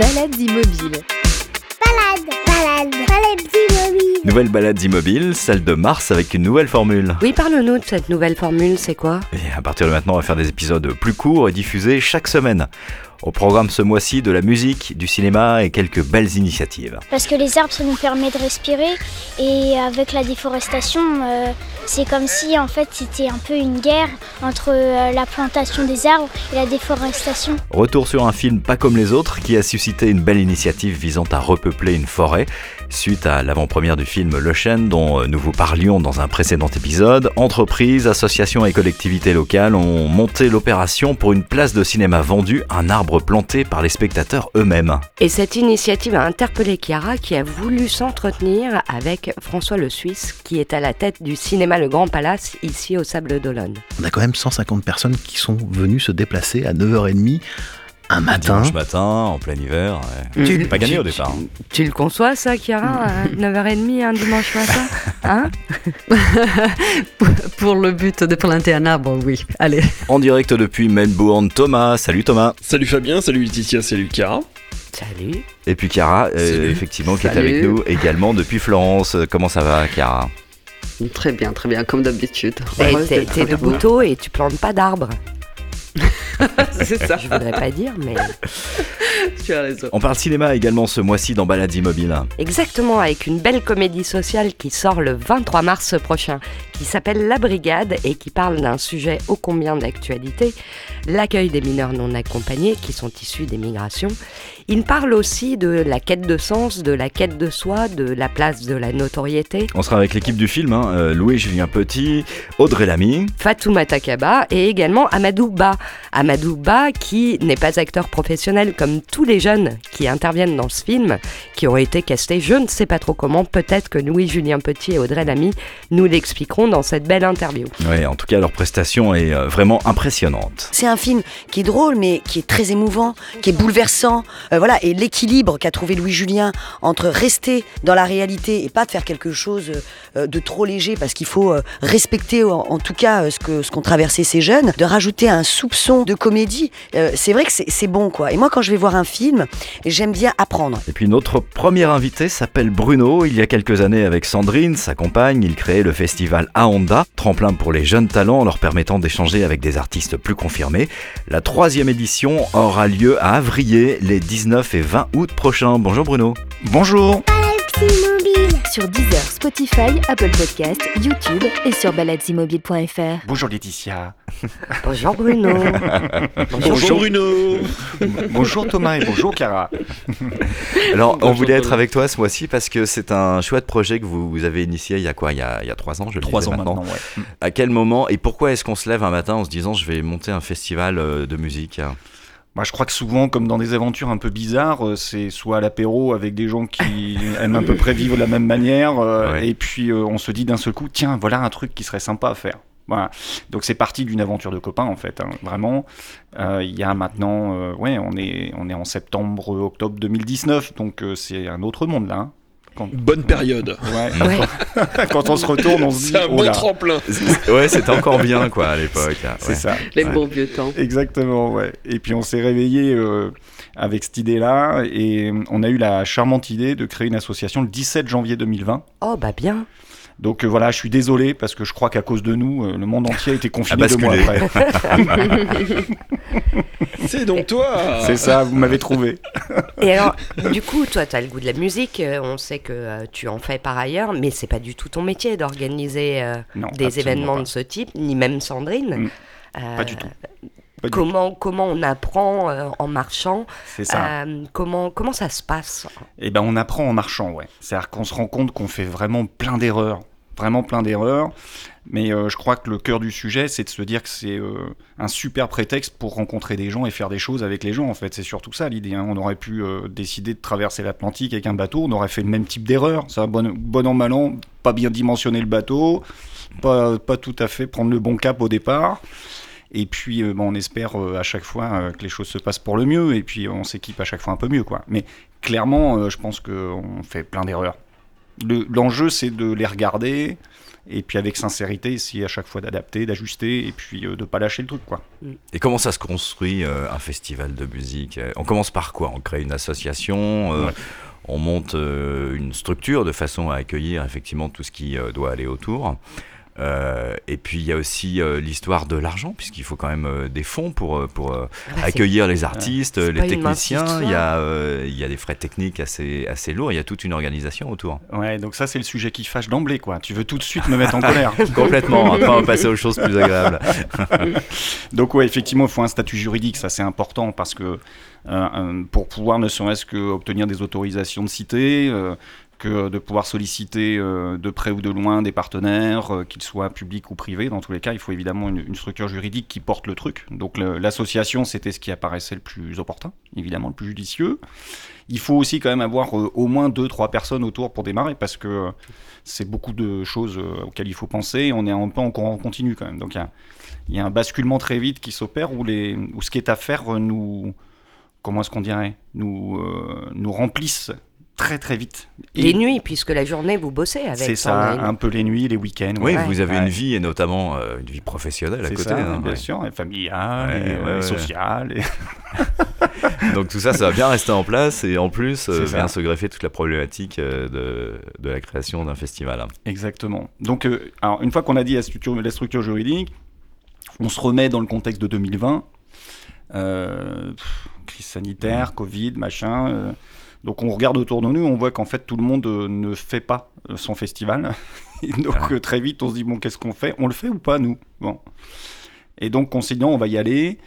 Balades immobiles. Balade, balade, balade immobile. Nouvelle balade immobile, celle de mars avec une nouvelle formule. Oui, parle-nous de cette nouvelle formule, c'est quoi? Et à partir de maintenant, on va faire des épisodes plus courts et diffusés chaque semaine. Au programme ce mois-ci de la musique, du cinéma et quelques belles initiatives. Parce que les arbres, ça nous permet de respirer. Et avec la déforestation, euh, c'est comme si en fait c'était un peu une guerre entre euh, la plantation des arbres et la déforestation. Retour sur un film pas comme les autres qui a suscité une belle initiative visant à repeupler une forêt. Suite à l'avant-première du film Le Chêne dont nous vous parlions dans un précédent épisode, entreprises, associations et collectivités locales ont monté l'opération pour une place de cinéma vendue, un arbre planté par les spectateurs eux-mêmes. Et cette initiative a interpellé Chiara qui a voulu s'entretenir avec François Le Suisse qui est à la tête du cinéma Le Grand Palace ici au Sable d'Olonne. On a quand même 150 personnes qui sont venues se déplacer à 9h30 un matin. Dimanche matin, en plein hiver. ouais. Tu- pas gagné tu- au départ. Tu le conçois ça, Chiara, à 9h30 un dimanche matin Hein Pour le but de planter un arbre, oui. Allez. En direct depuis Melbourne, Thomas. Salut Thomas. Salut Fabien, salut Laetitia, salut Cara. Salut. Et puis Chiara, euh, Salut. effectivement, qui est avec nous également depuis Florence. Comment ça va, Chiara? Très bien, très bien, comme d'habitude. Heureuse T'es de. Bouteau et tu plantes pas d'arbres. C'est ça, Je voudrais pas dire, mais tu as raison. On parle cinéma également ce mois-ci dans Balade Immobile. exactement avec une belle comédie sociale qui sort le 23 mars prochain, qui s'appelle La Brigade et qui parle d'un sujet ô combien d'actualité, l'accueil des mineurs non accompagnés qui sont issus des migrations. Il parle aussi de la quête de sens, de la quête de soi, de la place de la notoriété. On sera avec l'équipe du film, hein, euh, Louis-Julien Petit, Audrey Lamy. Fatoumata Kaba et également Amadou Ba. Amadou Ba qui n'est pas acteur professionnel comme tous les jeunes qui interviennent dans ce film, qui ont été castés je ne sais pas trop comment, peut-être que Louis-Julien Petit et Audrey Lamy nous l'expliqueront dans cette belle interview. Ouais, en tout cas, leur prestation est euh, vraiment impressionnante. C'est un film qui est drôle, mais qui est très émouvant, qui est bouleversant. Euh, voilà, et l'équilibre qu'a trouvé Louis Julien entre rester dans la réalité et pas de faire quelque chose euh, de trop léger, parce qu'il faut respecter en, en tout cas ce que ce qu'ont traversé ces jeunes, de rajouter un soupçon de comédie. euh, c'est vrai que c'est bon, quoi. Et moi, quand je vais voir un film, j'aime bien apprendre. Et puis notre premier invité s'appelle Bruno. Il y a quelques années avec Sandrine, sa compagne, il créait le festival Aonda, tremplin pour les jeunes talents en leur permettant d'échanger avec des artistes plus confirmés. La troisième édition aura lieu à Avrier les 19 et 20 août prochains. Bonjour Bruno. Bonjour Sur Deezer, Spotify, Apple Podcast, YouTube et sur baladesimmobiles.fr. Bonjour Laetitia. Bonjour Bruno. Bonjour Bruno bonjour Thomas et bonjour Cara. Alors on voulait être avec toi ce mois-ci parce que c'est un chouette projet que vous, vous avez initié il y a quoi? Il y a, il y a trois ans, je le Trois disais ans maintenant, ouais. À quel moment et pourquoi est-ce qu'on se lève un matin en se disant je vais monter un festival euh, de musique? Moi, je crois que souvent, comme dans des aventures un peu bizarres, euh, c'est soit à l'apéro avec des gens qui aiment à peu près vivre de la même manière, euh, Ouais. et puis euh, on se dit d'un seul coup, tiens, voilà un truc qui serait sympa à faire. Voilà. Donc c'est parti d'une aventure de copains en fait, hein, vraiment. Euh, Il y a maintenant, euh, ouais, on est, on est en septembre, octobre 2019, donc euh, c'est un autre monde là. hein. Quand, Bonne période. ouais, Ouais. quand on se retourne, on se dit, C'est un oh bon là, tremplin. Ouais, c'était encore bien quoi à l'époque. c'est ça. Les Ouais. bons vieux temps. Exactement, ouais. Et puis on s'est réveillé euh, avec cette idée-là et on a eu la charmante idée de créer une association le 17 janvier 2020. Oh bah bien. Donc euh, voilà, je suis désolé parce que je crois qu'à cause de nous, euh, le monde entier a été confiné deux mois après. C'est donc toi C'est ça, vous m'avez trouvé. Et alors, du coup, toi, tu as le goût de la musique, euh, on sait que euh, tu en fais par ailleurs, mais c'est pas du tout ton métier d'organiser euh, Non, des événements pas. de ce type, ni même Sandrine. Mm. Euh, Pas du tout. Pas Comment, comment on apprend euh, en marchant C'est ça. Euh, comment, comment ça se passe? Et ben on apprend en marchant, ouais. C'est-à-dire qu'on se rend compte qu'on fait vraiment plein d'erreurs, vraiment plein d'erreurs. Mais euh, je crois que le cœur du sujet, c'est de se dire que c'est euh, un super prétexte pour rencontrer des gens et faire des choses avec les gens. En fait, c'est surtout ça l'idée. hein. On aurait pu euh, décider de traverser l'Atlantique avec un bateau, on aurait fait le même type d'erreur. Ça, bon, bon an mal an, pas bien dimensionner le bateau, pas, pas tout à fait prendre le bon cap au départ. Et puis, bon, on espère à chaque fois que les choses se passent pour le mieux. Et puis, on s'équipe à chaque fois un peu mieux, quoi. Mais clairement, je pense qu'on fait plein d'erreurs. Le- L'enjeu, c'est de les regarder Et puis avec sincérité, essayer à chaque fois d'adapter, d'ajuster et puis euh, de pas lâcher le truc quoi. Et comment ça se construit euh, un festival de musique? On commence par quoi? On crée une association euh, Ouais. On monte euh, une structure de façon à accueillir effectivement tout ce qui doit aller autour. Euh, et puis il y a aussi euh, l'histoire de l'argent, puisqu'il faut quand même euh, des fonds pour, pour Ah accueillir les artistes, les techniciens. Il y, a, euh, il y a des frais techniques assez, assez lourds, il y a toute une organisation autour. Ouais, donc ça c'est le sujet qui fâche d'emblée quoi. Tu veux tout de suite me mettre en colère. Complètement, après on va passer aux choses plus agréables. Donc ouais, effectivement, il faut un statut juridique, ça c'est important parce que euh, pour pouvoir ne serait-ce que obtenir des autorisations de cité, euh, que de pouvoir solliciter euh, de près ou de loin des partenaires, euh, qu'ils soient publics ou privés, dans tous les cas, il faut évidemment une, structure juridique qui porte le truc. Donc l'association, c'était ce qui apparaissait le plus opportun, évidemment le plus judicieux. Il faut aussi quand même avoir euh, au moins deux, trois personnes autour pour démarrer parce que c'est beaucoup de choses auxquelles il faut penser. On est un peu encore en continu quand même. Donc il y a, un basculement très vite qui s'opère où, où ce qui est à faire nous, comment est-ce qu'on dirait, nous, nous remplissent très très vite. Et Les nuits, puisque la journée, vous bossez avec C'est ça, un peu les nuits, les week-ends. Oui, ouais. vous avez Ouais. une vie et notamment euh, une vie professionnelle à C'est côté. ça, hein, bien ouais. sûr, et familiale, Ouais, et, euh, ouais, ouais. sociale. et- Donc tout ça, ça va bien rester en place et en plus euh, vient se greffer toute la problématique euh, de, de la création d'un festival. Exactement. Donc, euh, alors, une fois qu'on a dit la structure, la structure juridique, on se remet dans le contexte de 2020. Euh, pff, crise sanitaire, Covid, machin. euh, donc, on regarde autour de nous, on voit qu'en fait, tout le monde euh, ne fait pas euh, son festival. Et donc, Ah. euh, très vite, on se dit, bon, qu'est-ce qu'on fait? On le fait ou pas, nous? Bon. Et donc, on s'est dit, non, on va y aller.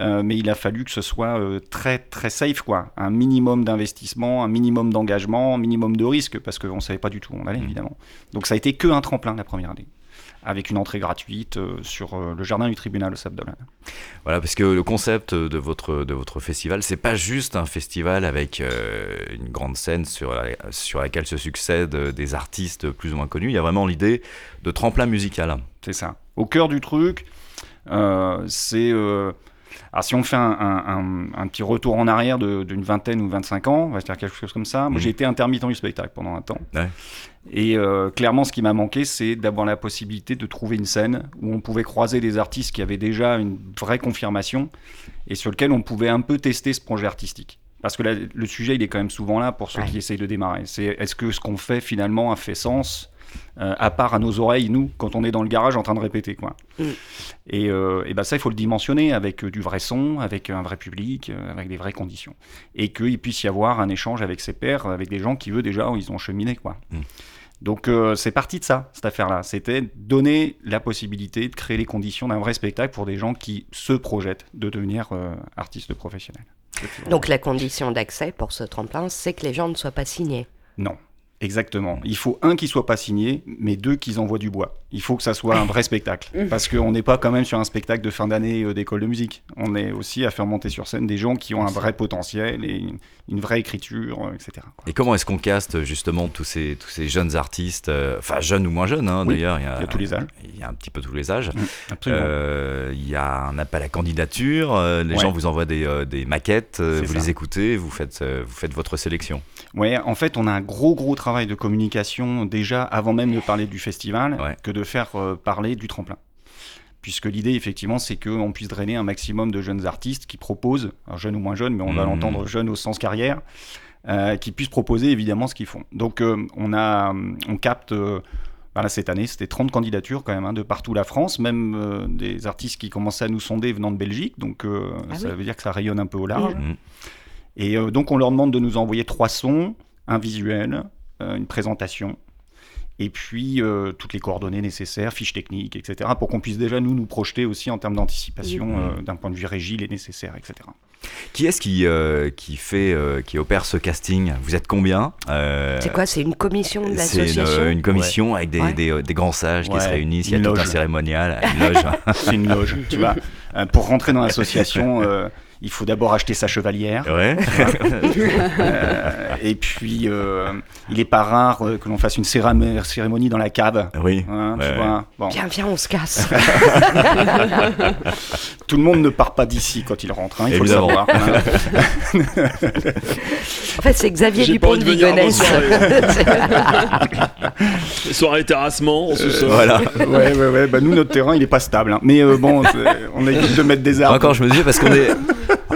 Euh, mais il a fallu que ce soit euh, très très safe quoi, un minimum d'investissement, un minimum d'engagement, un minimum de risque parce qu'on ne savait pas du tout où on allait Mhm. évidemment. Donc ça a été que un tremplin la première année, avec une entrée gratuite euh, sur euh, le jardin du tribunal au Sabdolan. Voilà, parce que le concept de votre, de votre festival, c'est pas juste un festival avec euh, une grande scène sur, la- sur laquelle se succèdent des artistes plus ou moins connus. Il y a vraiment l'idée de tremplin musical. C'est ça. Au cœur du truc, euh, c'est euh, alors si on fait un, un- un- un petit retour en arrière d'une vingtaine ou 25 ans, on va se dire quelque chose comme ça. Moi, Mhm. j'ai été intermittent du spectacle pendant un temps. Ouais. Et euh, clairement, ce qui m'a manqué, c'est d'avoir la possibilité de trouver une scène où on pouvait croiser des artistes qui avaient déjà une vraie confirmation et sur lequel on pouvait un peu tester ce projet artistique. Parce que le sujet, il est quand même souvent là pour ceux Ouais. qui essayent de démarrer. C'est est-ce que ce qu'on fait finalement a fait sens? Euh, à part à nos oreilles, nous, quand on est dans le garage en train de répéter, quoi. Mm. Et, euh, et ben ça, il faut le dimensionner avec euh, du vrai son, avec un vrai public, avec des vraies conditions. Et qu'il puisse y avoir un échange avec ses pairs, avec des gens qui, eux, déjà, ils ont cheminé, quoi. Mm. Donc, euh, c'est parti de ça, cette affaire-là. C'était donner la possibilité de créer les conditions d'un vrai spectacle pour des gens qui se projettent de devenir euh, artistes professionnels. Donc la condition d'accès pour ce tremplin, c'est que les gens ne soient pas signés. Non. Exactement. Il faut un qui soit pas signé, mais deux qui envoient du bois. Il faut que ça soit un vrai spectacle. Parce qu'on n'est pas quand même sur un spectacle de fin d'année euh, d'école de musique. On est aussi à faire monter sur scène des gens qui ont un vrai potentiel et une, une vraie écriture, euh, etc. quoi. Et comment est-ce qu'on caste justement tous ces, tous ces jeunes artistes, euh, enfin jeunes ou moins jeunes hein, Oui, d'ailleurs, Il y a tous les âges. il y a un petit peu tous les âges. Absolument. Euh, Il y a un appel à candidature, euh, les Ouais. gens vous envoient des, euh, des maquettes, euh, vous ça. les écoutez, vous faites, euh, vous faites votre sélection. Ouais, en fait, on a un gros, gros travail de communication déjà avant même de parler du festival Ouais. que de faire euh, parler du tremplin. Puisque l'idée, effectivement, c'est qu'on puisse drainer un maximum de jeunes artistes qui proposent, jeunes ou moins jeunes, mais on va Mhm. l'entendre jeunes au sens carrière, euh, qui puissent proposer évidemment ce qu'ils font. Donc, euh, on, a, on capte. euh, voilà, cette année, c'était 30 candidatures quand même hein, de partout la France, même euh, des artistes qui commençaient à nous sonder venant de Belgique, donc euh, Ah ça oui. veut dire que ça rayonne un peu au large. Mhm. Et euh, donc on leur demande de nous envoyer trois sons, un visuel, euh, une présentation, et puis euh, toutes les coordonnées nécessaires, fiches techniques, etc., pour qu'on puisse déjà nous nous projeter aussi en termes d'anticipation, euh, d'un point de vue régie, les nécessaires, etc. Qui est-ce qui, euh, qui fait, euh, qui opère ce casting? Vous êtes combien? Euh, C'est quoi? C'est une commission de C'est une, l'association? euh, une commission avec des, Ouais. des, des grands sages qui se réunissent, il y a une tout un loge. cérémonial, une loge. C'est une loge, tu vois. Euh, pour rentrer dans l'association, euh, il faut d'abord acheter sa chevalière. Ouais. Euh, et puis, euh, il est pas rare euh, que l'on fasse une cérémonie dans la cave. Oui. Hein, tu Ouais, vois. Bon. Viens, viens, on se casse. Tout le monde ne part pas d'ici quand il rentre, hein, il faut Évidemment. le savoir. hein. En fait, c'est Xavier Dupont de Ligonnès. Les soirées terrassement, en sous-sol. Voilà. ouais, ouais, ouais. Bah, nous, notre terrain, il est pas stable. hein. Mais euh, bon, on évite de mettre des arbres. Encore, je me disais parce qu'on est.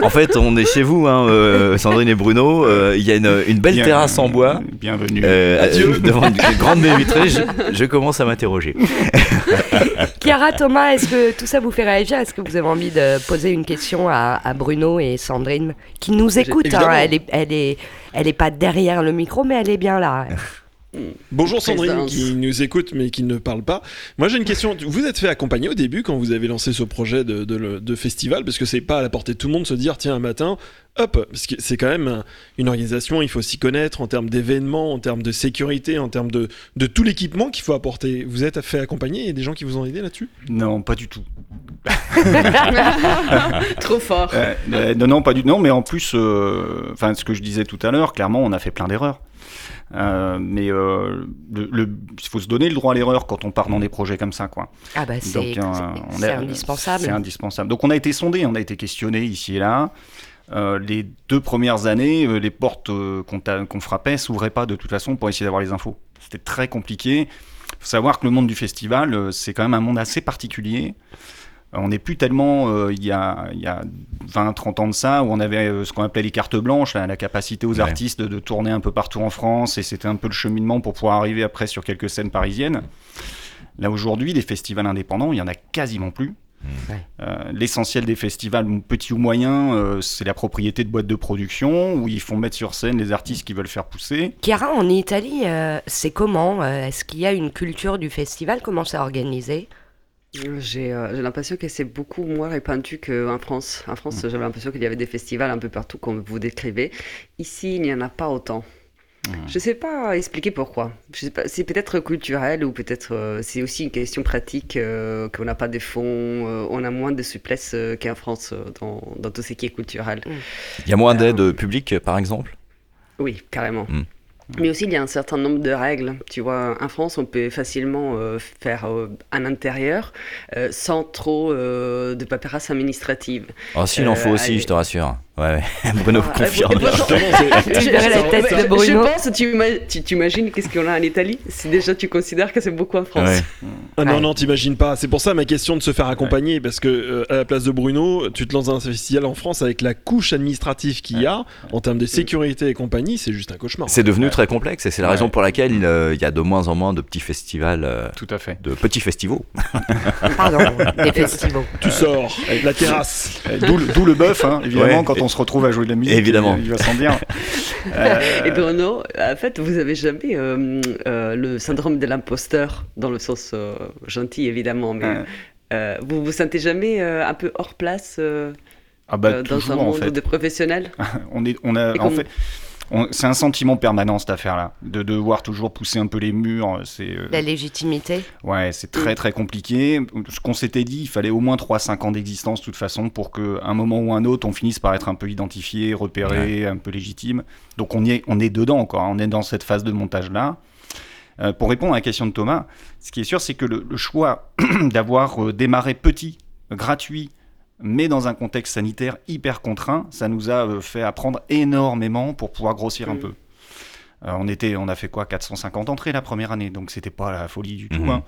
En fait, on est chez vous, hein, euh, Sandrine et Bruno. euh, Il y a une, une belle Bien- terrasse en bois. Bienvenue. Euh, Adieu. devant une grande baie vitrée, je, je commence à m'interroger. Chiara, Thomas, est-ce que tout ça vous fait réagir? Est-ce que vous avez envie de poser une question à, à Bruno et Sandrine qui nous écoutent hein? Elle est, elle est, elle est pas derrière le micro, mais elle est bien là. Bonjour Sandrine Présence. qui nous écoute mais qui ne parle pas. Moi j'ai une question. Vous êtes fait accompagner au début quand vous avez lancé ce projet de, de- de festival parce que c'est pas à la portée de tout le monde de se dire tiens un matin hop parce que c'est quand même un- une organisation il faut s'y connaître en termes d'événements en termes de sécurité en termes de, de tout l'équipement qu'il faut apporter. Vous êtes fait accompagner Il y a des gens qui vous ont aidé là-dessus? Non, pas du tout. Trop fort. Euh, euh, non, non, pas du tout. Non, mais en plus, euh, enfin, ce que je disais tout à l'heure, clairement, on a fait plein d'erreurs. Euh, mais euh, il faut se donner le droit à l'erreur quand on part dans des projets comme ça, quoi. Ah bah c'est Donc, euh, indispensable. C'est indispensable. Donc on a été sondé, on a été questionné ici et là. Euh, les deux premières années, euh, les portes euh, qu'on qu'on frappait s'ouvraient pas de toute façon pour essayer d'avoir les infos. C'était très compliqué. faut savoir que le monde du festival, c'est quand même un monde assez particulier. Euh, On n'est plus tellement, euh, il y a, il y a 20-30 ans de ça, où on avait euh, ce qu'on appelait les cartes blanches, la, la capacité aux Ouais. artistes de, de tourner un peu partout en France, et c'était un peu le cheminement pour pouvoir arriver après sur quelques scènes parisiennes. Là aujourd'hui, des festivals indépendants, il y en a quasiment plus. Ouais. Euh, L'essentiel des festivals, petits ou moyens, euh, c'est la propriété de boîtes de production où ils font mettre sur scène les artistes qui veulent faire pousser. Chiara, en Italie, euh, c'est comment Est-ce qu'il y a une culture du festival? Comment c'est organisé? J'ai euh, j'ai l'impression que c'est beaucoup moins répandu qu'en France. En France, j'avais l'impression qu'il y avait des festivals un peu partout, comme vous décrivez. Ici, il n'y en a pas autant. Je ne sais pas expliquer pourquoi. C'est peut-être culturel ou peut-être euh, c'est aussi une question pratique euh, qu'on n'a pas de fonds, euh, on a moins de souplesse euh, qu'en France euh, dans, dans tout ce qui est culturel. Il y a moins d'aide publique, par exemple? Oui, carrément. Mais aussi, il y a un certain nombre de règles. Tu vois, en France, on peut facilement euh, faire euh, un intérieur euh, sans trop euh, de paperasse administrative. Oh, s'il en faut aussi, je te rassure. Ouais. Bruno Ah, confirme. et pourtant- Tu verrais la tête de je, pense, tu, ima- tu, tu imagines qu'est-ce qu'on a en Italie? Si déjà tu considères que c'est beaucoup en France. Ouais. Ah non, Ouais. non, t'imagines pas. C'est pour ça ma question de se faire accompagner, parce que euh, à la place de Bruno, tu te lances dans un festival en France avec la couche administrative qu'il y a, en termes de sécurité et compagnie, c'est juste un cauchemar. C'est devenu très complexe et c'est la Ouais. raison pour laquelle euh, il y a de moins en moins de petits festivals, euh, Tout à fait. de petits festivals. Pardon, des festivals. Tu sors, la terrasse. D'où le- d'où le bœuf, hein, évidemment, Ouais. quand on se retrouve à jouer de la musique. Évidemment. Il, il va s'en dire. Euh, Et Bruno, en fait, vous avez jamais euh, euh, le syndrome de l'imposteur, dans le sens euh, gentil évidemment, mais Ouais. euh, vous vous sentez jamais euh, un peu hors place euh, ah bah, euh, dans toujours, un en monde fait. de professionnels? On est, on a, en comme- fait, on- c'est un sentiment permanent cette affaire-là, de devoir toujours pousser un peu les murs. C'est, euh, La légitimité ouais, c'est très très compliqué. Ce qu'on s'était dit, il fallait au moins 3-5 ans d'existence de toute façon pour qu'à un moment ou un autre, on finisse par être un peu identifié, repéré, un peu légitime. Donc on y est, on est dedans encore. hein. On est dans cette phase de montage-là. Euh, pour répondre à la question de Thomas, ce qui est sûr, c'est que le, le choix d'avoir euh, démarré petit, gratuit, mais dans un contexte sanitaire hyper contraint, ça nous a euh, fait apprendre énormément pour pouvoir grossir un Mm. peu. Euh, on, était, on a fait quoi 450 entrées la première année, donc c'était pas la folie du tout. Mhm. hein.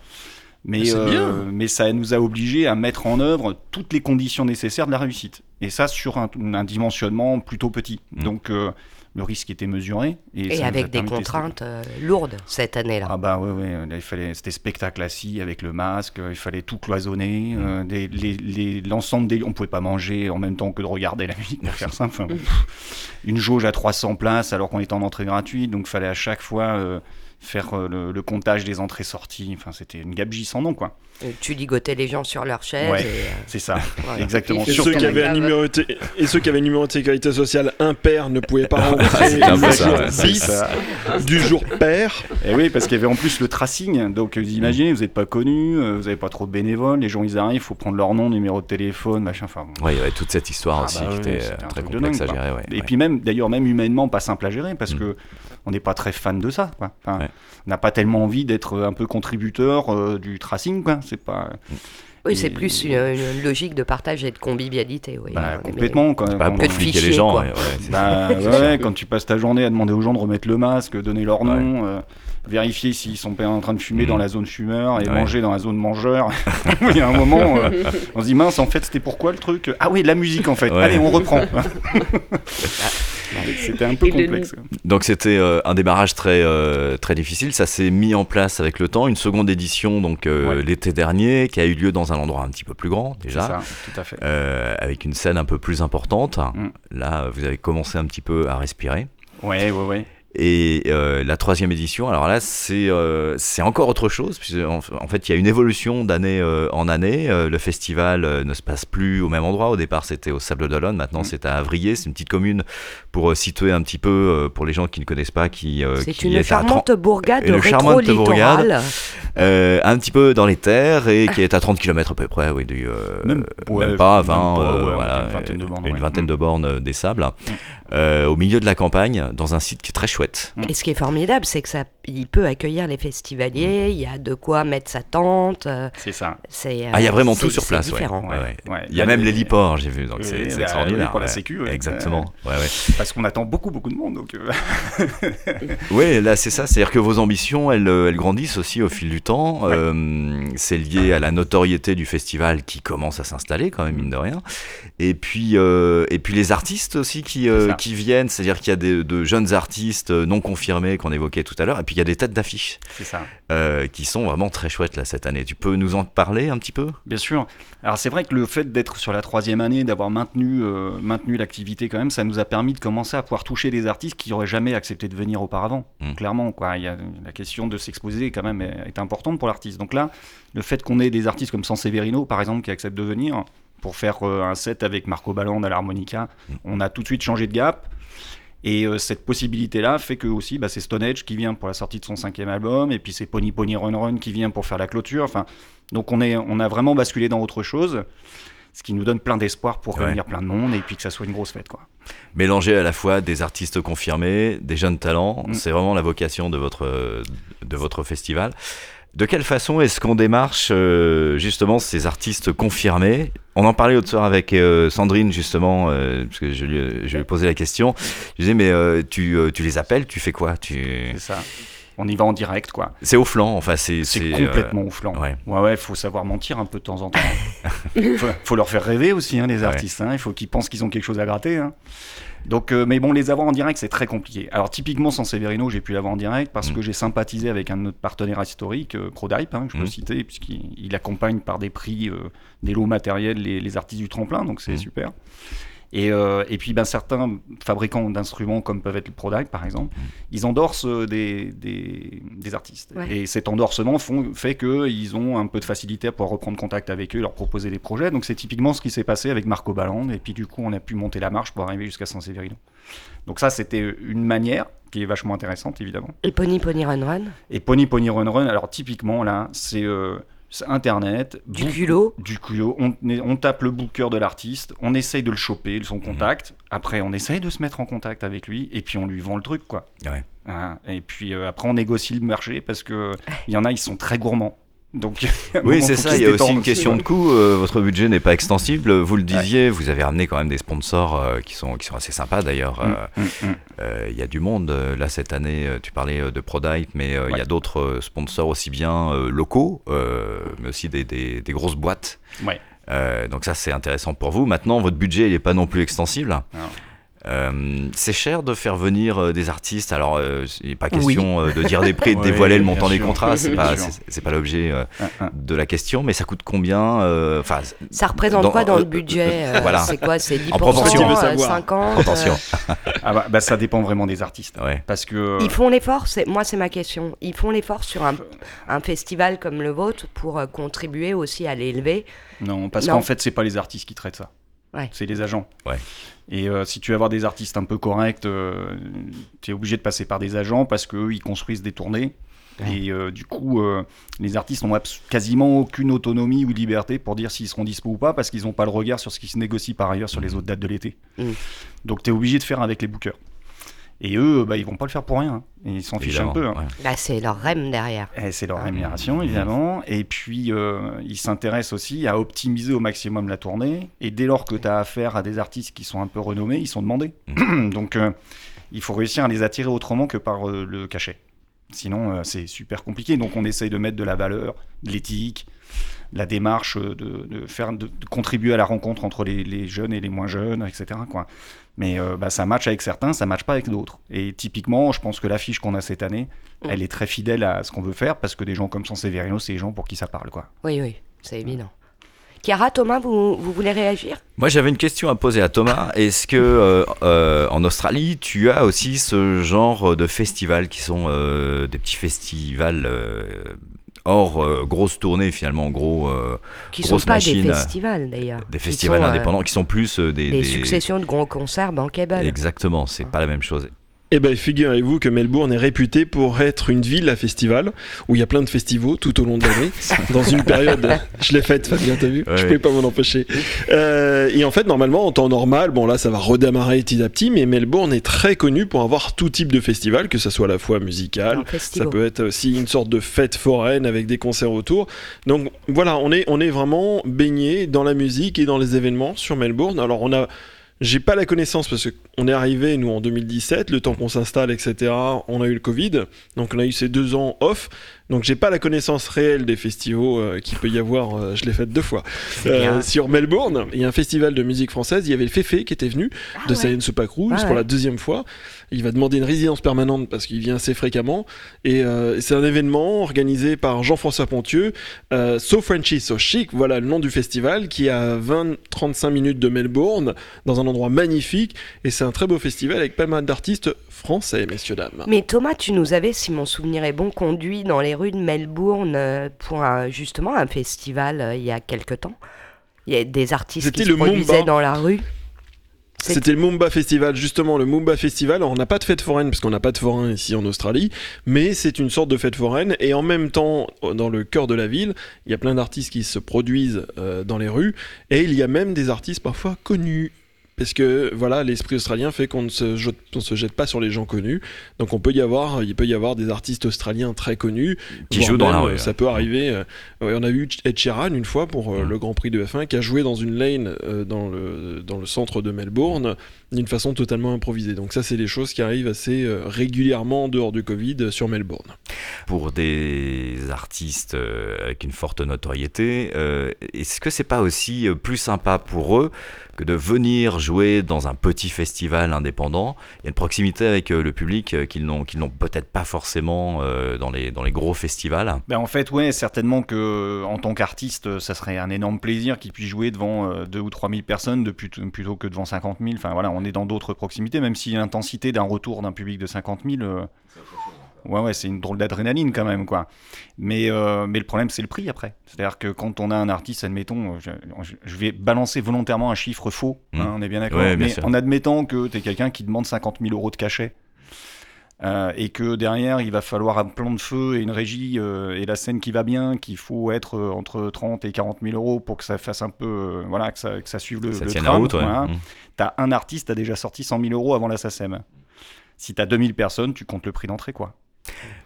Mais, Mais c'est euh, mais ça nous a obligés à mettre en œuvre toutes les conditions nécessaires de la réussite. Et ça sur un, un dimensionnement plutôt petit. Mhm. Donc euh, le risque était mesuré. Et, ça avec des de contraintes euh, lourdes cette année-là. Ah bah ouais, là, il fallait, c'était spectacle assis avec le masque, il fallait tout cloisonner, euh, des- les- les- l'ensemble des, on pouvait pas manger en même temps que de regarder la musique pour faire simple. Enfin, pff, une jauge à 300 places alors qu'on était en entrée gratuite, donc il fallait à chaque fois euh, faire le, le comptage des entrées-sorties. Enfin, c'était une gabegie sans nom, quoi. Euh, Tu ligotais les gens sur leur chaise. Ouais, euh, c'est ça, voilà. exactement. Et ceux, qui avaient un numéro de t- et ceux qui avaient un numéro de sécurité sociale impair ne pouvaient pas rentrer c'était un peu du ça, jour ouais, du pair. Et oui, parce qu'il y avait en plus le tracing. Donc, vous imaginez, vous n'êtes pas connu, euh, vous n'avez pas trop de bénévoles, les gens ils arrivent, il faut prendre leur nom, numéro de téléphone, machin. Enfin, bon. Ouais, il y avait toute cette histoire Ah aussi bah qui était euh, très complexe dingue, à gérer. ouais, Et ouais. puis même, d'ailleurs, même humainement, pas simple à gérer parce Mm. que on n'est pas très fan de ça. Quoi. Enfin, Ouais. On n'a pas tellement envie d'être un peu contributeur euh, du tracing. Quoi. C'est pas Oui, c'est plus une, une logique de partage et de convivialité. Oui. bah, complètement. Quoi. Pas Quand- pour Que de fliquer les gens. quoi. ouais, ouais, c'est- bah, ouais, quand tu passes ta journée à demander aux gens de remettre le masque, donner leur nom, euh, vérifier s'ils sont pas en train de fumer Mm. dans la zone fumeur et Ouais. manger dans la zone mangeur. Il y a un moment, euh, on se dit mince, en fait, c'était pourquoi le truc? Ah oui, la musique en fait. Ouais. Allez, on reprend. C'était un peu complexe. Donc c'était euh, un démarrage très euh, très difficile. Ça s'est mis en place avec le temps. Une seconde édition donc euh, Ouais. l'été dernier qui a eu lieu dans un endroit un petit peu plus grand C'est déjà. ça, tout à fait. euh, avec une scène un peu plus importante. Mm. Là, vous avez commencé un petit peu à respirer. Ouais, ouais, ouais. Et euh, la troisième édition, alors là, c'est euh, c'est encore autre chose. Puisque en, en fait, il y a une évolution d'année euh, en année. Euh, le festival euh, ne se passe plus au même endroit. Au départ, c'était au Sable d'Olonne. Maintenant, Mm. c'est à Avrier. C'est une petite commune pour euh, situer un petit peu, euh, pour les gens qui ne connaissent pas, qui, euh, C'est qui une est à charmante bourgade une charmante euh, un petit peu dans les terres et qui est à 30 km à peu près, oui, du, euh, Même- ouais, même pas, même 20, pas, euh, ouais, voilà, une vingtaine de bornes, une ouais. vingtaine Mm. de bornes des sables, euh, au milieu de la campagne, dans un site qui est très chouette. Et ce qui est formidable, c'est que ça, il peut accueillir les festivaliers. Il y a de quoi mettre sa tente. euh, C'est ça. C'est. euh, Ah, il y a vraiment c'est- tout sur c'est place, ouais. différent. Ouais, ouais. Ouais, Il y a même l'héliport, j'ai vu, donc c'est c'est bah, extraordinaire. pour la sécu, ouais. Exactement. Ouais, ouais. Parce qu'on attend beaucoup, beaucoup de monde. Donc, euh, Oui, là c'est ça, c'est-à-dire que vos ambitions, elles, elles grandissent aussi au fil du temps. Ouais. Euh, c'est lié à la notoriété du festival qui commence à s'installer quand même, mine de rien. Et puis, euh, et puis les artistes aussi qui, euh, C'est qui viennent, c'est-à-dire qu'il y a des, de jeunes artistes non confirmés qu'on évoquait tout à l'heure, et puis y a des têtes d'affiche c'est ça. euh, qui sont vraiment très chouettes là cette année. Tu peux nous en parler un petit peu? Bien sûr. Alors c'est vrai que le fait d'être sur la troisième année, d'avoir maintenu, euh, maintenu l'activité quand même, ça nous a permis de commencer à pouvoir toucher des artistes qui n'auraient jamais accepté de venir auparavant. Mm. Clairement, quoi. Il y a, la question de s'exposer quand même est, est importante pour l'artiste. Donc là, le fait qu'on ait des artistes comme Sanseverino, par exemple, qui acceptent de venir pour faire euh, un set avec Marco Balland à l'harmonica, Mm. on a tout de suite changé de gap. Et euh, cette possibilité-là fait que aussi, bah, c'est Stone Age qui vient pour la sortie de son cinquième album, et puis c'est Pony Pony Run Run qui vient pour faire la clôture. Enfin, donc on, est, on a vraiment basculé dans autre chose, ce qui nous donne plein d'espoir pour Ouais. réunir plein de monde et puis que ça soit une grosse fête. Quoi. Mélanger à la fois des artistes confirmés, des jeunes talents, Mm. c'est vraiment la vocation de votre, de votre festival. De quelle façon est-ce qu'on démarche euh, justement ces artistes confirmés? On en parlait l'autre soir avec euh, Sandrine justement, euh, parce que je lui, ai posé la question. Je disais mais tu, tu les appelles, tu fais quoi? On y va en direct, quoi. C'est au flanc, enfin c'est C'est euh, complètement au flanc. ouais. ouais, ouais, faut savoir mentir un peu de temps en temps. faut, faut leur faire rêver aussi, hein, les artistes. hein. Il faut qu'ils pensent qu'ils ont quelque chose à gratter. hein. Donc, euh, mais bon, les avoir en direct, c'est très compliqué. Alors, typiquement, sans Severino, j'ai pu l'avoir en direct parce Mm. que j'ai sympathisé avec un de notre partenaire historique, euh, Crowdype, hein, que je peux Mm. citer, puisqu'il il accompagne par des prix, euh, des lots matériels, les, les artistes du tremplin, donc c'est Mm. super. Et, euh, et puis ben, certains fabricants d'instruments, comme peuvent être le Prodype par exemple, ils endorsent euh, des, des, des artistes. Ouais. Et cet endorsement font, fait qu'ils ont un peu de facilité à pouvoir reprendre contact avec eux, leur proposer des projets. Donc c'est typiquement ce qui s'est passé avec Marco Balland. Et puis du coup, on a pu monter la marche pour arriver jusqu'à San-Severino. Donc ça, c'était une manière qui est vachement intéressante, évidemment. Et Pony Pony Run Run? Et Pony Pony Run Run, alors typiquement là, c'est euh, c'est Internet. Du beaucoup- culot. Du culot. On, on tape le booker de l'artiste, on essaye de le choper, son contact. Après, on essaye de se mettre en contact avec lui, et puis on lui vend le truc, quoi. Ouais. Hein, et puis euh, après, on négocie le marché parce que il y en a, ils sont très gourmands. Donc, Oui, c'est ça. Il y a aussi une question de coût. euh, votre budget n'est pas extensible. Vous le disiez, vous avez ramené quand même des sponsors euh, qui sont qui sont assez sympas d'ailleurs. Mm, Euh, mm, mm. Il y a du monde là cette année. Tu parlais de Prodyte, mais il y a d'autres sponsors aussi bien locaux, mais aussi des, des- des grosses boîtes. Ouais. Donc ça c'est intéressant pour vous. Maintenant, votre budget il n'est pas non plus extensible. Non. Euh, c'est cher de faire venir euh, des artistes. Alors, euh, il n'est pas question de dire des prix, de dévoiler le montant des contrats. C'est pas, c'est, pas l'objet de la question. Mais ça coûte combien Enfin, ça représente quoi dans le budget voilà. C'est quoi C'est 10 en proportion, 50 proportion. ah bah, bah, ça dépend vraiment des artistes. Ouais. Parce que ils font l'effort. Moi, c'est ma question. Ils font l'effort sur un, un, festival comme le vôtre pour contribuer aussi à l'élever? Non, parce qu'en fait, c'est pas les artistes qui traitent ça. C'est les agents. Ouais. Et euh, si tu veux avoir des artistes un peu corrects, euh, tu es obligé de passer par des agents parce qu'eux, ils construisent des tournées. Et euh, du coup, les artistes n'ont quasiment aucune autonomie ou liberté pour dire s'ils seront dispo ou pas parce qu'ils n'ont pas le regard sur ce qui se négocie par ailleurs sur les autres dates de l'été. Mm. Donc tu es obligé de faire avec les bookers. Et eux, bah, ils vont pas le faire pour rien. Hein. Ils s'en fichent un peu. Hein. Bah, c'est leur REM derrière. c'est leur rémunération, évidemment. Et puis, euh, ils s'intéressent aussi à optimiser au maximum la tournée. Et dès lors que tu as affaire à des artistes qui sont un peu renommés, ils sont demandés. Mm. Donc, euh, il faut réussir à les attirer autrement que par euh, le cachet. Sinon, c'est super compliqué. Donc, on essaye de mettre de la valeur, de l'éthique, la démarche de, faire, de, contribuer à la rencontre entre les, les, jeunes et les moins jeunes, etc. Quoi. Mais euh, bah, ça match avec certains, ça match pas avec d'autres. Et typiquement, je pense que l'affiche qu'on a cette année, mm. elle est très fidèle à ce qu'on veut faire parce que des gens comme Sanseverino, c'est des gens pour qui ça parle. quoi. Oui, oui, c'est évident. Chiara, Thomas, vous, vous voulez réagir? Moi, j'avais une question à poser à Thomas. Est-ce que euh, euh, en Australie, tu as aussi ce genre de festivals qui sont des petits festivals Or, euh, grosse tournée finalement, gros. Euh, qui sont pas des festivals d'ailleurs. Des festivals euh, indépendants qui sont plus des, des, successions de gros concerts bankable. Exactement, c'est pas la même chose. Eh bien, figurez-vous que Melbourne est réputée pour être une ville à festival, où il y a plein de festivals tout au long de l'année, dans une période, je l'ai faite Fabien, t'as vu? Je pouvais pas m'en empêcher. Euh, et en fait, normalement, en temps normal, bon là, ça va redémarrer petit à petit, mais Melbourne est très connu pour avoir tout type de festival, que ça soit à la fois musical, ça peut être aussi une sorte de fête foraine avec des concerts autour. Donc voilà, on est, on est vraiment baigné dans la musique et dans les événements sur Melbourne. Alors on a j'ai pas la connaissance parce qu'on est arrivé, nous, en 2017, le temps qu'on s'installe, etc. On a eu le Covid, donc on a eu ces deux ans off. Donc j'ai pas la connaissance réelle des festivals euh, qu'il peut y avoir, euh, je l'ai fait deux fois, euh, sur Melbourne. Il y a un festival de musique française, il y avait le Féfé qui était venu ah de ouais. Soupak Rouge pour la deuxième fois. Il va demander une résidence permanente parce qu'il vient assez fréquemment. Et c'est un événement organisé par Jean-François Pontieux, So Frenchy, So Chic, voilà le nom du festival, qui est à 20-35 minutes de Melbourne, dans un endroit magnifique. Et c'est un très beau festival avec pas mal d'artistes français, messieurs, dames. Mais Thomas, tu nous avais, si mon souvenir est bon, conduit dans les rues de Melbourne euh, pour justement un festival euh, il y a quelque temps. Il y a des artistes qui se produisaient dans la rue. C'était le Mumba Festival, justement, le Mumba Festival. Alors, on n'a pas de fête foraine, parce qu'on n'a pas de forain ici en Australie, mais c'est une sorte de fête foraine. Et en même temps, dans le cœur de la ville, il y a plein d'artistes qui se produisent euh, dans les rues, et il y a même des artistes parfois connus parce que voilà, l'esprit australien fait qu'on ne se, jette, se jette pas sur les gens connus. Donc on peut y avoir, il peut y avoir des artistes australiens très connus qui jouent dans la rue. Ça peut arriver. Euh, on a eu Ed Sheeran une fois pour euh, le Grand Prix de F1 qui a joué dans une lane euh, dans le dans le centre de Melbourne d'une façon totalement improvisée. Donc ça, c'est des choses qui arrivent assez régulièrement en dehors du Covid sur Melbourne. Pour des artistes avec une forte notoriété, est-ce que c'est pas aussi plus sympa pour eux que de venir jouer dans un petit festival indépendant? Il y a une proximité avec euh, le public euh, qu'ils n'ont qu'ils n'ont peut-être pas forcément euh, dans les dans les gros festivals? Ben en fait, ouais, certainement que en tant qu'artiste, ça serait un énorme plaisir qu'ils puissent jouer devant 2 ou 3 000 personnes de plutôt que devant 50 000. Enfin voilà, on est dans d'autres proximités, même si l'intensité d'un retour d'un public de 50 000 ouais, ouais, c'est une drôle d'adrénaline quand même, quoi. Mais, euh, mais le problème, c'est le prix après. C'est-à-dire que quand on a un artiste, admettons, euh, je, vais balancer volontairement un chiffre faux, hein, mmh. on est bien d'accord. mais en admettant que tu es quelqu'un qui demande 50 000 euros de cachet. Euh, et que derrière il va falloir un plan de feu et une régie et la scène qui va bien, qu'il faut être entre 30 et 40 000 euros pour que ça fasse un peu, voilà, que ça, que ça suive le, ça le tram. Route, mmh. T'as un artiste a déjà sorti 100 000 euros avant la SACEM. Si t'as 2000 personnes, tu comptes le prix d'entrée, quoi.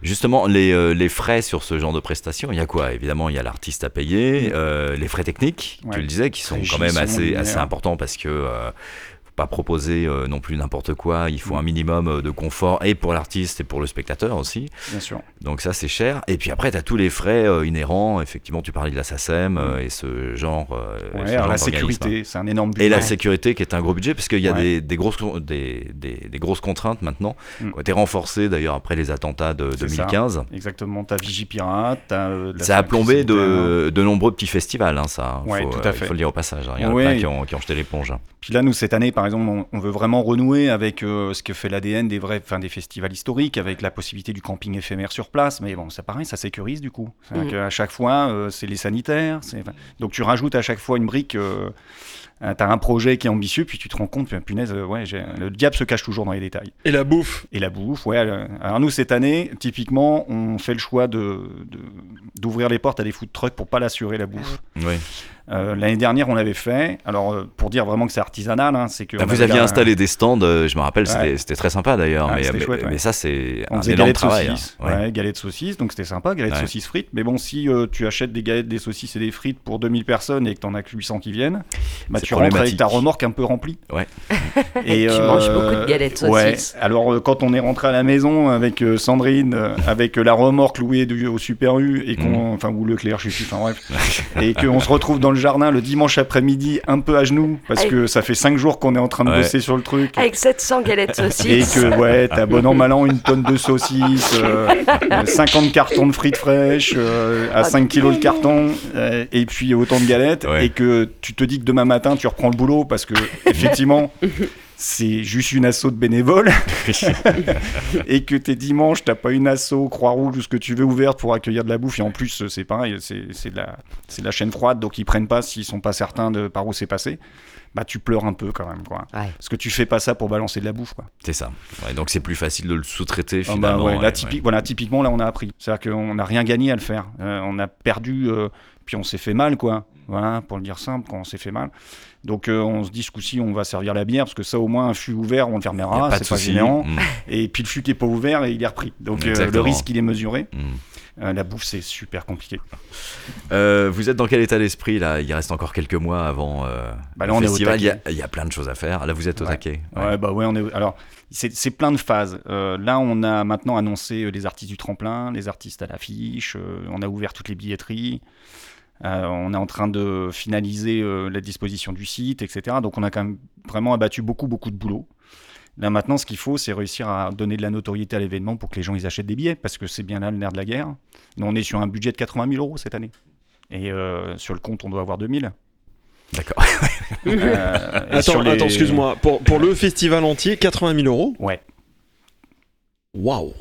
Justement, les, euh, les, frais sur ce genre de prestations, il y a quoi? Évidemment, il y a l'artiste à payer, mm. euh, les frais techniques, tu le disais, qui sont quand même assez, assez importants parce que euh, pas proposer euh, non plus n'importe quoi. Il faut un minimum euh, de confort et pour l'artiste et pour le spectateur aussi. Bien sûr. Donc ça, c'est cher. Et puis après, tu as tous les frais euh, inhérents. Effectivement, tu parlais de la SACEM euh, et ce genre. Ouais, ce alors genre la sécurité, c'est un énorme budget. Et la sécurité qui est un gros budget, parce qu'il y a Ouais. des, des grosses, des, des- des grosses contraintes maintenant, Mm. qui ont été renforcées d'ailleurs après les attentats de C'est ça. 2015. Exactement, t'as Vigipirate, t'as. euh, de la Ça a plombé de, de nombreux petits festivals, hein, ça. Ouais, faut, tout à fait. Il faut le dire au passage. hein. Il y en a plein qui ont, qui ont jeté l'éponge. hein. Puis là, nous, cette année, par exemple, on, on veut vraiment renouer avec euh, ce que fait l'ADN des vrais, enfin, des festivals historiques, avec la possibilité du camping éphémère sur place. Mais bon, c'est pareil, ça sécurise du coup. Mhm. qu'à chaque fois, euh, c'est les sanitaires. Donc tu rajoutes à chaque fois une brique. Euh, T'as un projet qui est ambitieux, puis tu te rends compte, puis, punaise, euh, ouais, le diable se cache toujours dans les détails. Et la bouffe? Et la bouffe, ouais. Alors nous, cette année, typiquement, on fait le choix de de- d'ouvrir les portes à des food trucks pour pas l'assurer la bouffe. Oui. Euh, L'année dernière, on l'avait fait. Alors, euh, pour dire vraiment que c'est artisanal, hein, c'est que. Ah, on vous aviez installé des stands, euh, je me rappelle, c'était- Ouais. c'était très sympa d'ailleurs. Ah, mais, c'était mais- chouette, ouais. mais ça, c'est On un énorme galettes travail. hein. saucisses, Ouais. ouais, galettes saucisses, donc c'était sympa, galettes Ouais. saucisses frites. Mais bon, si euh, tu achètes des galettes, des saucisses et des frites pour 2000 personnes et que t'en as que 800 qui viennent, bah, C'est tu rentres avec problématique. ta remorque un peu remplie. Ouais. Et Tu manges beaucoup de galettes ouais. saucisses. Alors, euh, quand on est rentré à la maison avec euh, Sandrine, avec euh, la remorque louée du- au Super U, et qu'on, enfin, ou Leclerc, je sais plus, enfin bref, et qu'on se retrouve dans le jardin le dimanche après-midi, un peu à genoux, parce Avec- que ça fait 5 jours qu'on est en train de Ouais. bosser sur le truc. Avec 700 galettes Et saucisses. que, ouais, t'as bon an, mal an, une tonne de saucisses, euh, euh, 50 cartons de frites fraîches, euh, à Ah, 5 kilos le carton, euh, et puis autant de galettes, Ouais. et que tu te dis que demain matin, tu reprends le boulot, parce que, effectivement, c'est juste une asso de bénévoles, et que t'es dimanche, t'as pas une asso Croix-Rouge ou ce que tu veux ouverte pour accueillir de la bouffe, et en plus, c'est pareil, c'est c'est de, la- c'est de la chaîne froide, donc ils prennent pas s'ils sont pas certains de par où c'est passé. Bah, tu pleures un peu quand même, quoi. Ouais. Parce que tu fais pas ça pour balancer de la bouffe, quoi. C'est ça. Ouais, donc c'est plus facile de le sous-traiter Ah bah finalement. ouais, là, ouais, typi- ouais. voilà, typiquement, là, on a appris. C'est-à-dire qu'on n'a rien gagné à le faire. Euh, on a perdu, euh, puis on s'est fait mal, quoi. Voilà, pour le dire simple, quand on s'est fait mal. Donc, euh, on se dit ce coup-ci, on va servir la bière, parce que ça, au moins, un fût ouvert, on le fermera, c'est pas gênant. Mm. Et puis, le fût qui est pas ouvert, il est repris. Donc, euh, le risque, il est mesuré. Mm. Euh, la bouffe, c'est super compliqué. Euh, vous êtes dans quel état d'esprit là? Il reste encore quelques mois avant euh, Bah là, le on festival. Il y, a, y plein de choses à faire. Là, vous êtes au Ouais. taquet. Ouais, bah ouais, on est. Alors, c'est plein de phases. Là, on a maintenant annoncé les artistes du tremplin, les artistes à l'affiche. on a ouvert toutes les billetteries. Euh, on est en train de finaliser euh, la disposition du site, etc. Donc, on a quand même vraiment abattu beaucoup, beaucoup de boulot. Là, maintenant, ce qu'il faut, c'est réussir à donner de la notoriété à l'événement pour que les gens ils achètent des billets, parce que c'est bien là le nerf de la guerre. Nous, on est sur un budget de 80 000 euros cette année. Et euh, sur le compte, on doit avoir 2000. D'accord. Euh, les- attends, excuse-moi. Pour, pour le festival entier, 80 000 euros? Ouais. Waouh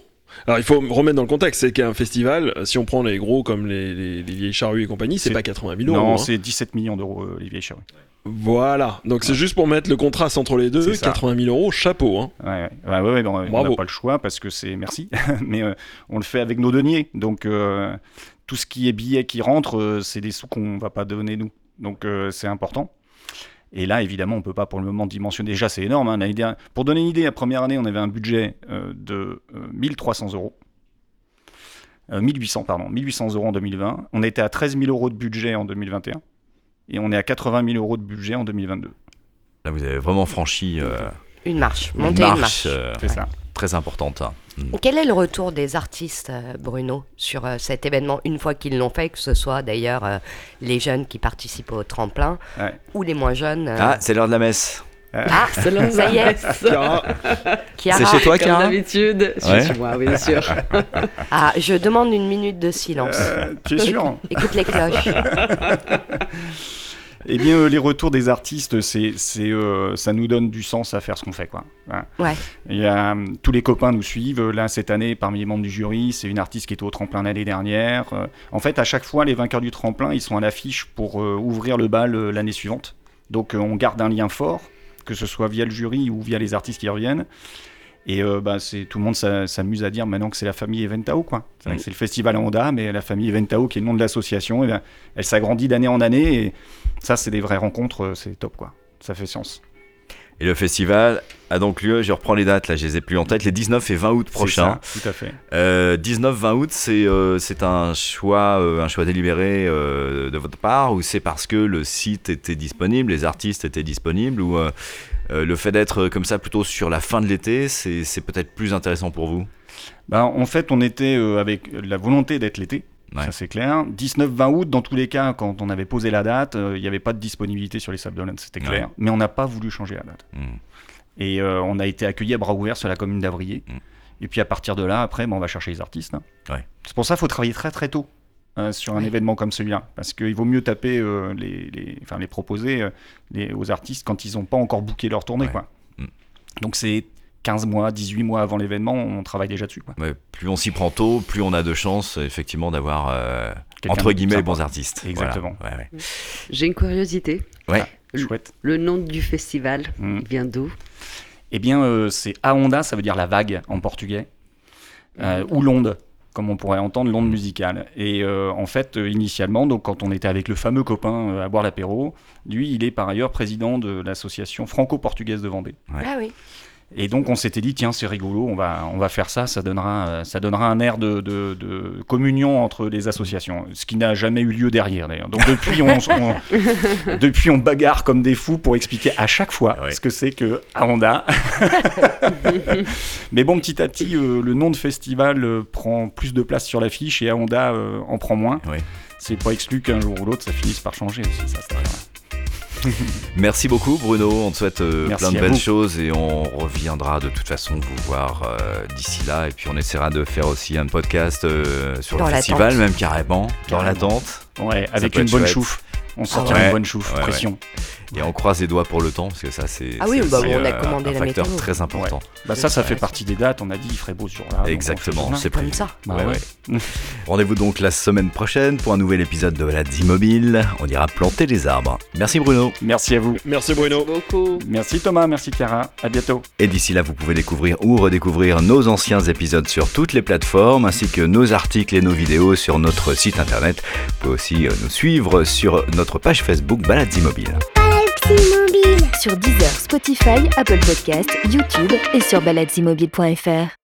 alors il faut remettre dans le contexte, c'est qu'un festival, si on prend les gros comme les, les- les vieilles charrues et compagnie, c'est pas 80 000 euros. Non, hein. c'est 17 millions d'euros, euh, Olivier Charru. Voilà, donc c'est juste pour mettre le contraste entre les deux, C'est ça. 80 000 euros, chapeau. Hein. Ouais, ouais, ouais, ouais, ouais, bon, on n'a pas le choix parce que c'est merci, mais euh, on le fait avec nos deniers. Donc euh, tout ce qui est billets qui rentrent, euh, c'est des sous qu'on va pas donner nous. Donc euh, c'est important. Et là, évidemment, on peut pas pour le moment dimensionner. Déjà, c'est énorme. hein. L'année dernière- Pour donner une idée, la première année, on avait un budget euh, de euh, 1300 euros. Euh, 1800, pardon, 1800 euros en 2020. On était à 13 000 euros de budget en 2021. Et on est à 80 000 euros de budget en 2022. Là, vous avez vraiment franchi euh, Une marche, une monter une marche marche. euh, C'est ça. très importante. Quel est le retour des artistes, euh, Bruno, sur euh, cet événement, une fois qu'ils l'ont fait, que ce soit d'ailleurs euh, les jeunes qui participent au tremplin Ouais. ou les moins jeunes euh, Ah, c'est l'heure de la messe. Ah, ça y est, Chiara, Chiara. C'est chez toi, Comme Chiara d'habitude, c'est Ouais. chez moi, bien sûr. Ah, je demande une minute de silence. Euh, tu es sûr Écoute les cloches. Eh bien, euh, les retours des artistes, c'est, c'est, euh, ça nous donne du sens à faire ce qu'on fait, quoi. Voilà. Ouais. Il y a, hum, tous les copains nous suivent. Là, cette année, parmi les membres du jury, c'est une artiste qui était au tremplin l'année dernière. Euh, en fait, à chaque fois, les vainqueurs du tremplin, ils sont à l'affiche pour euh, ouvrir le bal euh, l'année suivante. Donc, euh, on garde un lien fort, que ce soit via le jury ou via les artistes qui reviennent. Et euh, bah, c'est, tout le monde s'a- s'amuse à dire maintenant que c'est la famille Eventao, quoi. C'est, vrai que Mm. c'est le festival à Honda, mais la famille Eventao, qui est le nom de l'association, eh ben, elle s'agrandit d'année en année. Et ça, c'est des vraies rencontres, euh, c'est top, quoi. Ça fait sens. Et le festival a donc lieu, je reprends les dates, là je les ai plus en tête, les 19 et 20 août prochains. tout à fait. Euh, 19-20 août, c'est euh, c'est un choix, euh, un choix délibéré de votre part ou c'est parce que le site était disponible, les artistes étaient disponibles ou le fait d'être comme ça plutôt sur la fin de l'été, c'est peut-être plus intéressant pour vous? Ben, en fait, on était avec la volonté d'être l'été. Ouais. Ça c'est clair. 19-20 août, dans tous les cas, quand on avait posé la date, euh, il n'y avait pas de disponibilité sur les Sables d'Olonne, c'était clair. Ouais. Mais on n'a pas voulu changer la date. Hmm. Et euh, on a été accueillis à bras ouverts sur la commune d'Avrier. Mm. Et puis à partir de là, après, ben, on va chercher les artistes. hein. Ouais. C'est pour ça qu'il faut travailler très très tôt euh, sur un événement comme celui-là. Parce qu'il vaut mieux taper euh, les, les, enfin, les proposer euh, les- aux artistes quand ils n'ont pas encore booké leur tournée. Quoi. Mm. Donc c'est 15 mois, 18 mois avant l'événement, on travaille déjà dessus. Quoi. Ouais, Plus on s'y prend tôt, plus on a de chances effectivement d'avoir euh, entre guillemets les bons artistes. Exactement. Voilà. Ouais, ouais. J'ai une curiosité. Ouais. Chouette. Le nom du festival, Mm. il vient d'où? Eh bien, euh, c'est Aonda, ça veut dire la vague en portugais, euh, ou l'onde, comme on pourrait entendre l'onde musicale. Et euh, en fait, euh, initialement, donc quand on était avec le fameux copain euh, à boire l'apéro, lui, il est par ailleurs président de l'association franco-portugaise de Vendée. Ouais. Ah oui. Et donc on s'était dit tiens c'est rigolo, on va on va faire ça, ça donnera ça donnera un air de, de- de communion entre les associations, ce qui n'a jamais eu lieu derrière d'ailleurs. Donc depuis on, on- depuis on bagarre comme des fous pour expliquer à chaque fois Ouais. ce que c'est que Honda. Mais bon petit à petit euh, le nom de festival euh, prend plus de place sur l'affiche et Honda euh, en prend moins. Ouais. C'est pas exclu qu'un jour ou l'autre ça finisse par changer aussi ça. c'est vrai. Merci beaucoup Bruno, on te souhaite euh, Merci plein de belles vous. choses et on reviendra de toute façon vous voir euh, d'ici là et puis on essaiera de faire aussi un podcast euh, sur Dans le festival même carrément, dans Carrément. l'attente Ouais avec une bonne chouette. chouffe. On sortira ouais. une bonne chouffe, Ouais, pression. Et on croise les doigts pour le temps parce que ça c'est Ah oui, bah, aussi, on a euh, commandé un la facteur météo. très important. Bah ça, ça fait partie des dates. On a dit il ferait beau on fait Exactement, c'est prévu. Comme ça. Bah Ouais, ouais. ouais. Rendez-vous donc la semaine prochaine pour un nouvel épisode de Balades Immobiles. On ira planter les arbres. Merci Bruno. Merci à vous. Merci Bruno. Beaucoup. Merci Thomas, merci Cara. À bientôt. Et d'ici là, vous pouvez découvrir ou redécouvrir nos anciens épisodes sur toutes les plateformes, ainsi que nos articles et nos vidéos sur notre site internet. Vous pouvez aussi euh, nous suivre sur notre page Facebook Balades Immobiles. Sur Deezer, Spotify, Apple Podcasts, YouTube et sur baladesimmobiles.fr.